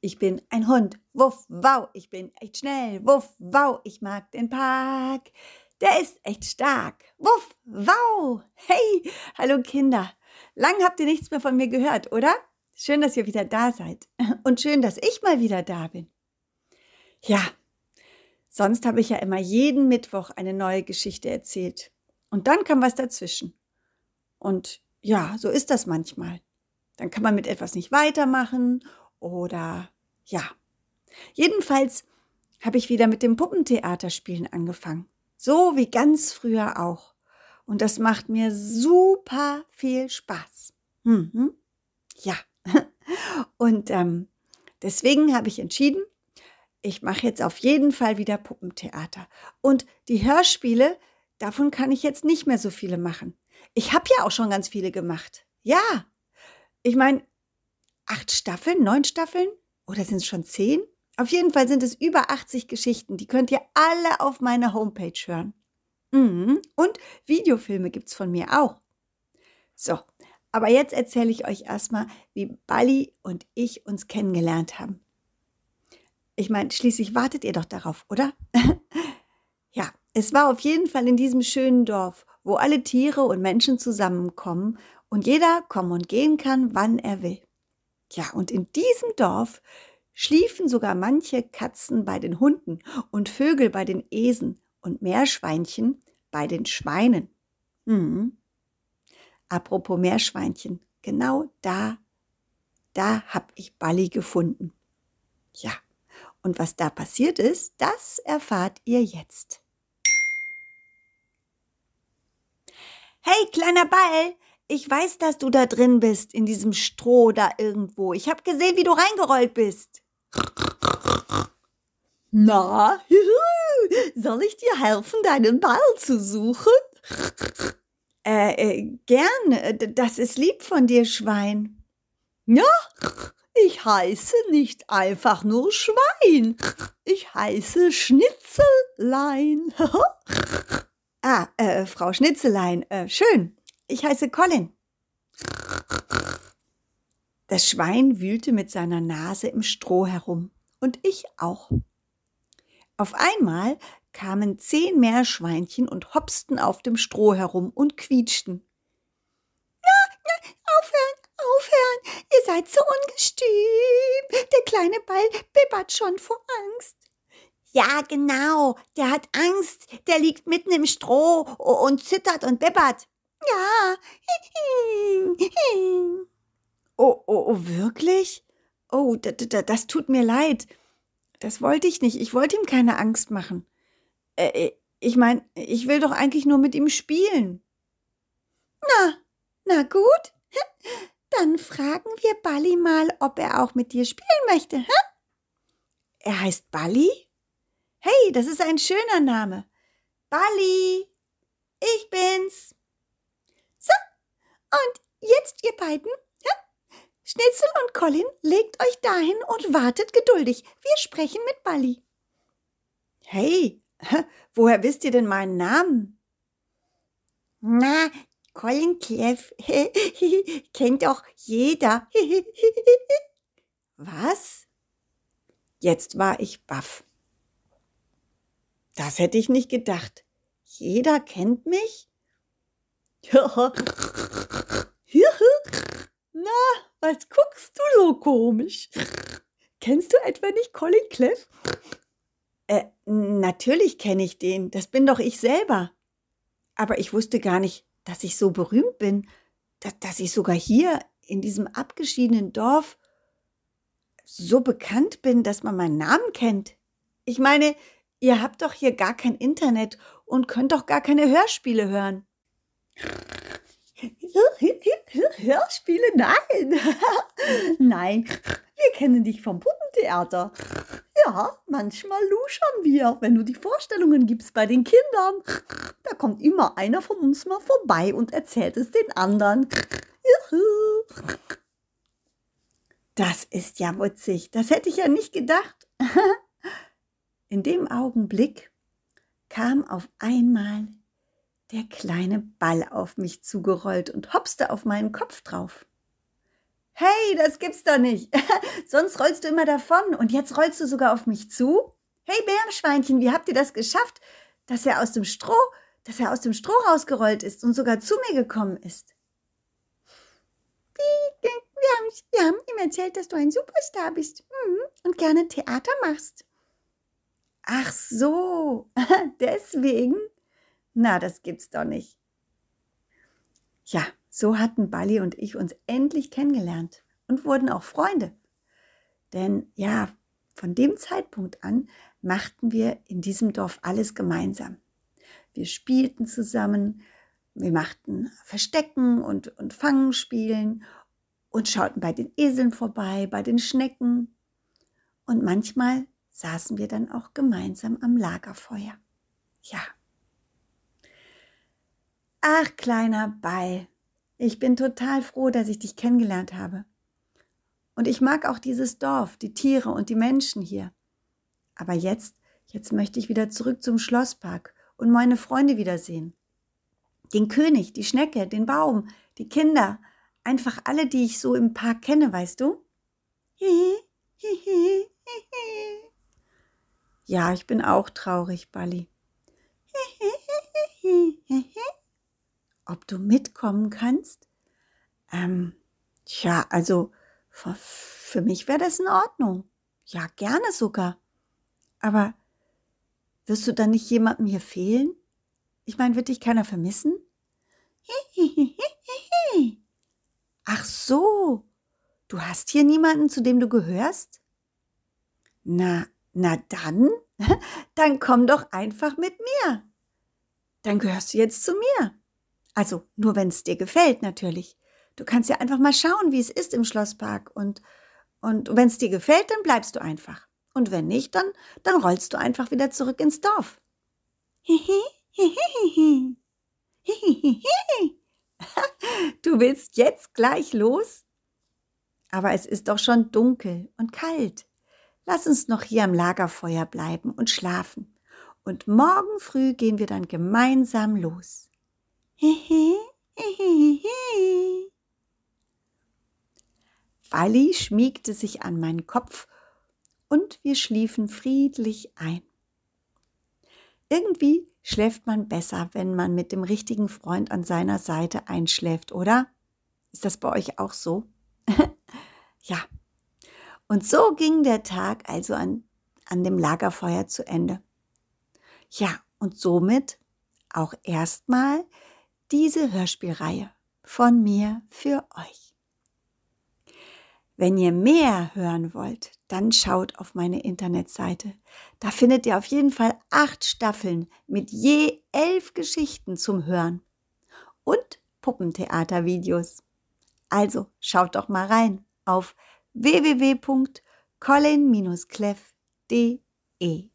Ich bin ein Hund. Wuff, wow, ich bin echt schnell. Wuff, wow, ich mag den Park. Der ist echt stark. Wuff, wow. Hey, hallo Kinder. Lang habt ihr nichts mehr von mir gehört, oder? Schön, dass ihr wieder da seid. Und schön, dass ich mal wieder da bin. Ja, sonst habe ich ja immer jeden Mittwoch eine neue Geschichte erzählt. Und dann kam was dazwischen. Und ja, so ist das manchmal. Dann kann man mit etwas nicht weitermachen oder ja. Jedenfalls habe ich wieder mit dem Puppentheaterspielen angefangen. So wie ganz früher auch. Und das macht mir super viel Spaß. Mhm. Ja. Und ähm, deswegen habe ich entschieden, ich mache jetzt auf jeden Fall wieder Puppentheater. Und die Hörspiele, davon kann ich jetzt nicht mehr so viele machen. Ich habe ja auch schon ganz viele gemacht. Ja. Ich meine, acht Staffeln, neun Staffeln? Oder sind es schon zehn? Auf jeden Fall sind es über 80 Geschichten. Die könnt ihr alle auf meiner Homepage hören. Mhm. Und Videofilme gibt es von mir auch. So, aber jetzt erzähle ich euch erstmal, wie Bali und ich uns kennengelernt haben. Ich meine, schließlich wartet ihr doch darauf, oder? ja, es war auf jeden Fall in diesem schönen Dorf, wo alle Tiere und Menschen zusammenkommen und jeder kommen und gehen kann, wann er will. Ja, und in diesem Dorf schliefen sogar manche Katzen bei den Hunden und Vögel bei den Esen und Meerschweinchen bei den Schweinen. Hm. Apropos Meerschweinchen, genau da, da hab ich Balli gefunden. Ja, und was da passiert ist, das erfahrt ihr jetzt. Hey, kleiner Ball, ich weiß, dass du da drin bist, in diesem Stroh da irgendwo. Ich habe gesehen, wie du reingerollt bist. Na, soll ich dir helfen, deinen Ball zu suchen? Äh, äh, gern. Das ist lieb von dir, Schwein. Ja, ich heiße nicht einfach nur Schwein. Ich heiße Schnitzelein. ah, äh, Frau Schnitzelein, äh, schön. Ich heiße Colin. Das Schwein wühlte mit seiner Nase im Stroh herum und ich auch. Auf einmal kamen zehn Meerschweinchen und hopsten auf dem Stroh herum und quietschten. Na, na, aufhören, aufhören, ihr seid so ungestüm. Der kleine Ball bibbert schon vor Angst. Ja, genau, der hat Angst, der liegt mitten im Stroh und zittert und bibbert. Ja. Oh, oh, oh, wirklich? Oh, das tut mir leid. Das wollte ich nicht. Ich wollte ihm keine Angst machen. Äh, äh ich meine, ich will doch eigentlich nur mit ihm spielen. Na, na gut. Dann fragen wir Balli mal, ob er auch mit dir spielen möchte. Hä? Er heißt Balli? Hey, das ist ein schöner Name. Balli, ich bin's. Und jetzt ihr beiden, ja? Schnitzel und Colin, legt euch dahin und wartet geduldig. Wir sprechen mit Balli. Hey, woher wisst ihr denn meinen Namen? Na, Colin Cleff kennt doch jeder. Was? Jetzt war ich baff. Das hätte ich nicht gedacht. Jeder kennt mich? Na, was guckst du so komisch? Kennst du etwa nicht Colin Cleff? Äh, natürlich kenne ich den. Das bin doch ich selber. Aber ich wusste gar nicht, dass ich so berühmt bin, dass, dass ich sogar hier in diesem abgeschiedenen Dorf so bekannt bin, dass man meinen Namen kennt. Ich meine, ihr habt doch hier gar kein Internet und könnt doch gar keine Hörspiele hören. Hörspiele? Nein. Nein, wir kennen dich vom Puppentheater. Ja, manchmal luschern wir, wenn du die Vorstellungen gibst bei den Kindern. Da kommt immer einer von uns mal vorbei und erzählt es den anderen. Juhu. Das ist ja witzig. Das hätte ich ja nicht gedacht. In dem Augenblick kam auf einmal der kleine Ball auf mich zugerollt und hopste auf meinen Kopf drauf. Hey, das gibt's doch nicht. Sonst rollst du immer davon und jetzt rollst du sogar auf mich zu? Hey, Meerschweinchen, wie habt ihr das geschafft, dass er aus dem Stroh, dass er aus dem Stroh rausgerollt ist und sogar zu mir gekommen ist? Wir haben, wir haben ihm erzählt, dass du ein Superstar bist mhm, und gerne Theater machst. Ach so, deswegen? Na, das gibt's doch nicht. Ja, so hatten Bali und ich uns endlich kennengelernt und wurden auch Freunde. Denn ja, von dem Zeitpunkt an machten wir in diesem Dorf alles gemeinsam. Wir spielten zusammen, wir machten Verstecken und, und Fangenspielen und schauten bei den Eseln vorbei, bei den Schnecken. Und manchmal saßen wir dann auch gemeinsam am Lagerfeuer. Ja. Ach, kleiner Ball, ich bin total froh, dass ich dich kennengelernt habe. Und ich mag auch dieses Dorf, die Tiere und die Menschen hier. Aber jetzt, jetzt möchte ich wieder zurück zum Schlosspark und meine Freunde wiedersehen. Den König, die Schnecke, den Baum, die Kinder, einfach alle, die ich so im Park kenne, weißt du? Ja, ich bin auch traurig, Bali. Ob du mitkommen kannst? Ähm, tja, also für, für mich wäre das in Ordnung. Ja, gerne sogar. Aber wirst du dann nicht jemandem hier fehlen? Ich meine, wird dich keiner vermissen? Ach so, du hast hier niemanden, zu dem du gehörst? Na, na dann, dann komm doch einfach mit mir. Dann gehörst du jetzt zu mir. Also nur wenn es dir gefällt natürlich. Du kannst ja einfach mal schauen, wie es ist im Schlosspark und und wenn es dir gefällt, dann bleibst du einfach. Und wenn nicht, dann dann rollst du einfach wieder zurück ins Dorf. Du willst jetzt gleich los? Aber es ist doch schon dunkel und kalt. Lass uns noch hier am Lagerfeuer bleiben und schlafen. Und morgen früh gehen wir dann gemeinsam los. Wally schmiegte sich an meinen Kopf und wir schliefen friedlich ein. Irgendwie schläft man besser, wenn man mit dem richtigen Freund an seiner Seite einschläft, oder? Ist das bei euch auch so? ja. Und so ging der Tag also an, an dem Lagerfeuer zu Ende. Ja, und somit auch erstmal diese Hörspielreihe von mir für euch. Wenn ihr mehr hören wollt, dann schaut auf meine Internetseite. Da findet ihr auf jeden Fall acht Staffeln mit je elf Geschichten zum Hören und Puppentheatervideos. Also schaut doch mal rein auf www.colin-cleff.de.